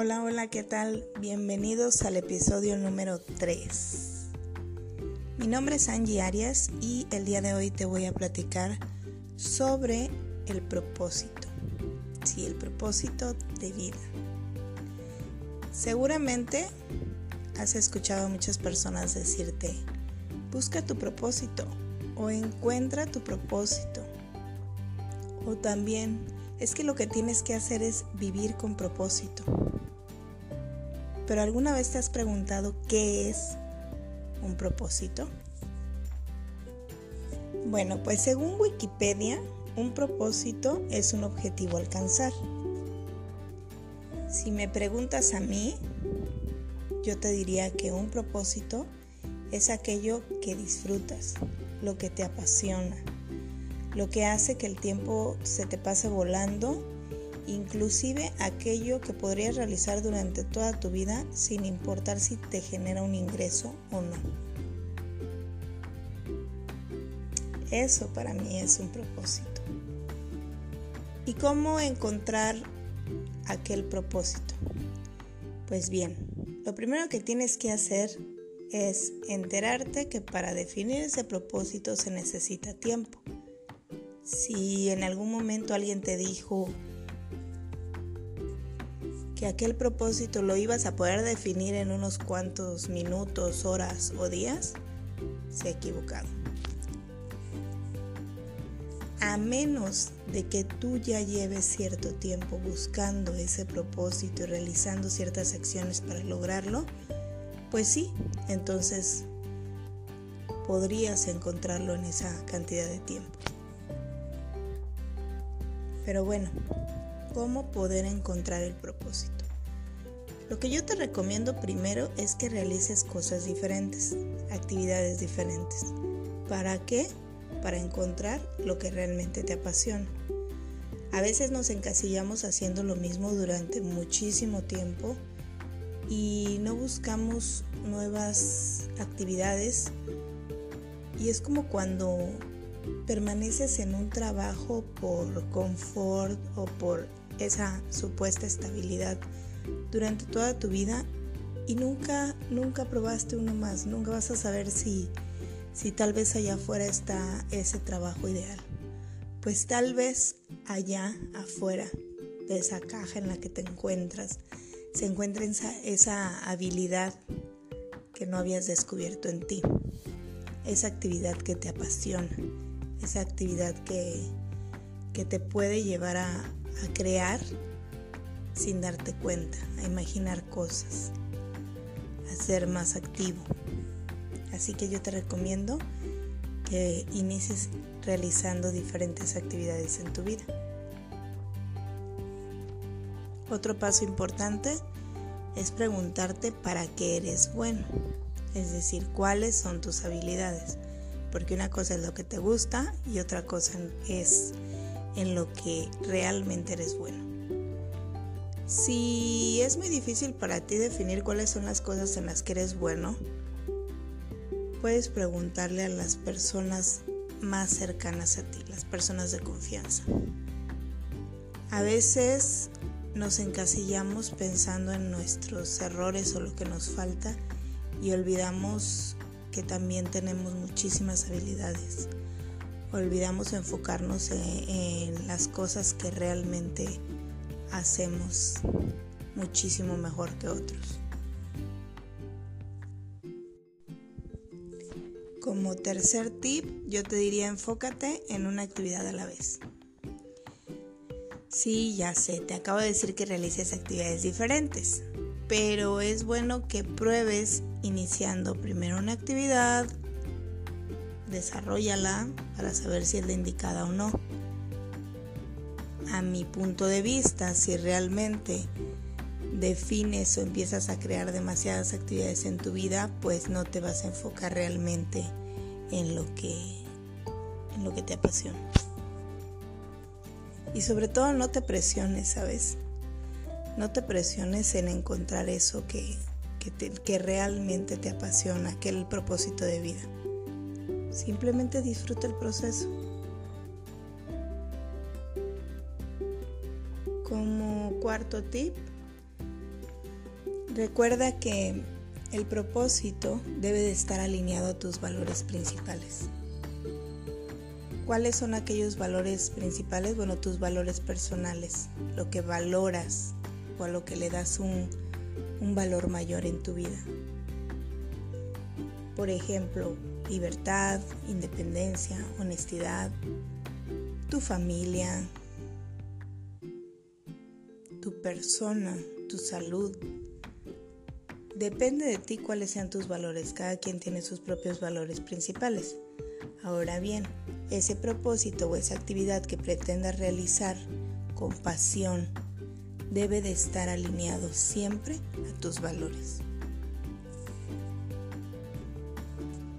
Hola, hola, ¿qué tal? Bienvenidos al episodio número 3. Mi nombre es Angie Arias y el día de hoy te voy a platicar sobre el propósito. Sí, el propósito de vida. Seguramente has escuchado a muchas personas decirte, busca tu propósito o encuentra tu propósito. O también es que lo que tienes que hacer es vivir con propósito. Pero ¿alguna vez te has preguntado qué es un propósito? Bueno, pues según Wikipedia, un propósito es un objetivo alcanzar. Si me preguntas a mí, yo te diría que un propósito es aquello que disfrutas, lo que te apasiona, lo que hace que el tiempo se te pase volando inclusive aquello que podrías realizar durante toda tu vida sin importar si te genera un ingreso o no. Eso para mí es un propósito. ¿Y cómo encontrar aquel propósito? Pues bien, lo primero que tienes que hacer es enterarte que para definir ese propósito se necesita tiempo. Si en algún momento alguien te dijo, que aquel propósito lo ibas a poder definir en unos cuantos minutos, horas o días, se ha equivocado. A menos de que tú ya lleves cierto tiempo buscando ese propósito y realizando ciertas acciones para lograrlo, pues sí, entonces podrías encontrarlo en esa cantidad de tiempo. Pero bueno, cómo poder encontrar el propósito. Lo que yo te recomiendo primero es que realices cosas diferentes, actividades diferentes. ¿Para qué? Para encontrar lo que realmente te apasiona. A veces nos encasillamos haciendo lo mismo durante muchísimo tiempo y no buscamos nuevas actividades y es como cuando permaneces en un trabajo por confort o por esa supuesta estabilidad durante toda tu vida y nunca, nunca probaste uno más, nunca vas a saber si, si tal vez allá afuera está ese trabajo ideal. Pues tal vez allá afuera de esa caja en la que te encuentras se encuentra esa, esa habilidad que no habías descubierto en ti, esa actividad que te apasiona, esa actividad que, que te puede llevar a, a crear sin darte cuenta, a imaginar cosas, a ser más activo. Así que yo te recomiendo que inicies realizando diferentes actividades en tu vida. Otro paso importante es preguntarte para qué eres bueno, es decir, cuáles son tus habilidades, porque una cosa es lo que te gusta y otra cosa es en lo que realmente eres bueno. Si es muy difícil para ti definir cuáles son las cosas en las que eres bueno, puedes preguntarle a las personas más cercanas a ti, las personas de confianza. A veces nos encasillamos pensando en nuestros errores o lo que nos falta y olvidamos que también tenemos muchísimas habilidades olvidamos enfocarnos en, las cosas que realmente hacemos muchísimo mejor que otros. Como tercer tip, yo te diría enfócate en una actividad a la vez. Sí, ya sé, te acabo de decir que realices actividades diferentes, pero es bueno que pruebes iniciando primero una actividad, desarrollala para saber si es la indicada o no. A mi punto de vista, si realmente defines o empiezas a crear demasiadas actividades en tu vida, pues no te vas a enfocar realmente en lo que en lo que te apasiona. Y sobre todo no te presiones, ¿sabes? No te presiones en encontrar eso que, que, realmente te apasiona, que el propósito de vida. Simplemente disfruta el proceso. Como cuarto tip, Recuerda que el propósito debe de estar alineado a tus valores principales. ¿Cuáles son aquellos valores principales? Bueno, tus valores personales, lo que valoras o a lo que le das un, un valor mayor en tu vida. Por ejemplo, libertad, independencia, honestidad, tu familia, tu persona, tu salud. Depende de ti cuáles sean tus valores. Cada quien tiene sus propios valores principales. Ahora bien, ese propósito o esa actividad que pretendas realizar con pasión debe de estar alineado siempre a tus valores.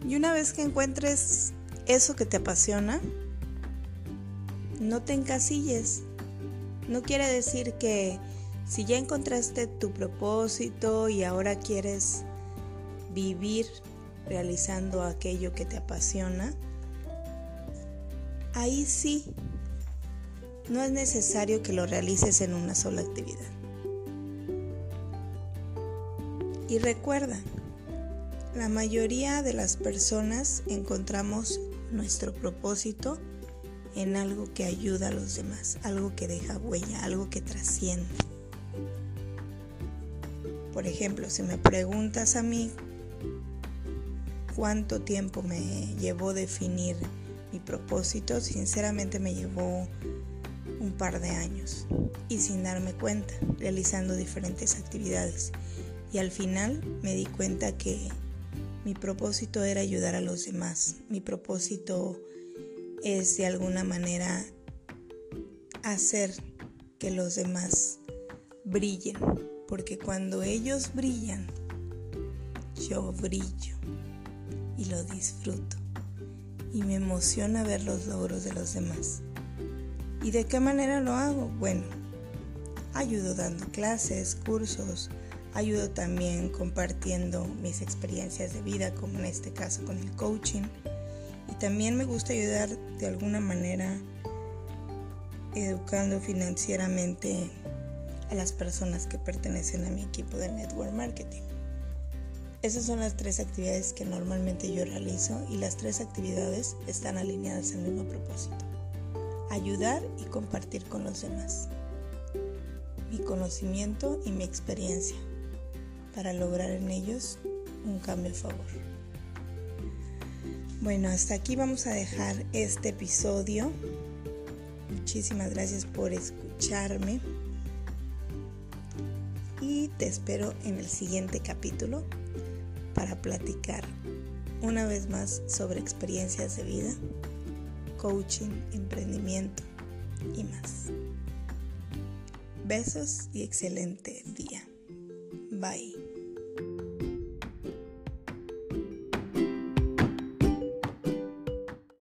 Y una vez que encuentres eso que te apasiona, no te encasilles. No quiere decir que si ya encontraste tu propósito y ahora quieres vivir realizando aquello que te apasiona, ahí sí, no es necesario que lo realices en una sola actividad. Y recuerda, la mayoría de las personas encontramos nuestro propósito en algo que ayuda a los demás, algo que deja huella, algo que trasciende. Por ejemplo, si me preguntas a mí cuánto tiempo me llevó definir mi propósito, sinceramente me llevó un par de años y sin darme cuenta, realizando diferentes actividades. Y al final me di cuenta que mi propósito era ayudar a los demás. Mi propósito es de alguna manera hacer que los demás brillen. Porque cuando ellos brillan, yo brillo y lo disfruto y me emociona ver los logros de los demás. ¿Y de qué manera lo hago? Bueno, ayudo dando clases, cursos, ayudo también compartiendo mis experiencias de vida, como en este caso con el coaching. Y también me gusta ayudar de alguna manera educando financieramente a las personas que pertenecen a mi equipo de Network Marketing. Esas son las tres actividades que normalmente yo realizo y las tres actividades están alineadas al mismo propósito. Ayudar y compartir con los demás. Mi conocimiento y mi experiencia para lograr en ellos un cambio a favor. Bueno, hasta aquí vamos a dejar este episodio. Muchísimas gracias por escucharme y te espero en el siguiente capítulo para platicar una vez más sobre experiencias de vida, coaching, emprendimiento y más. Besos y excelente día. Bye. you.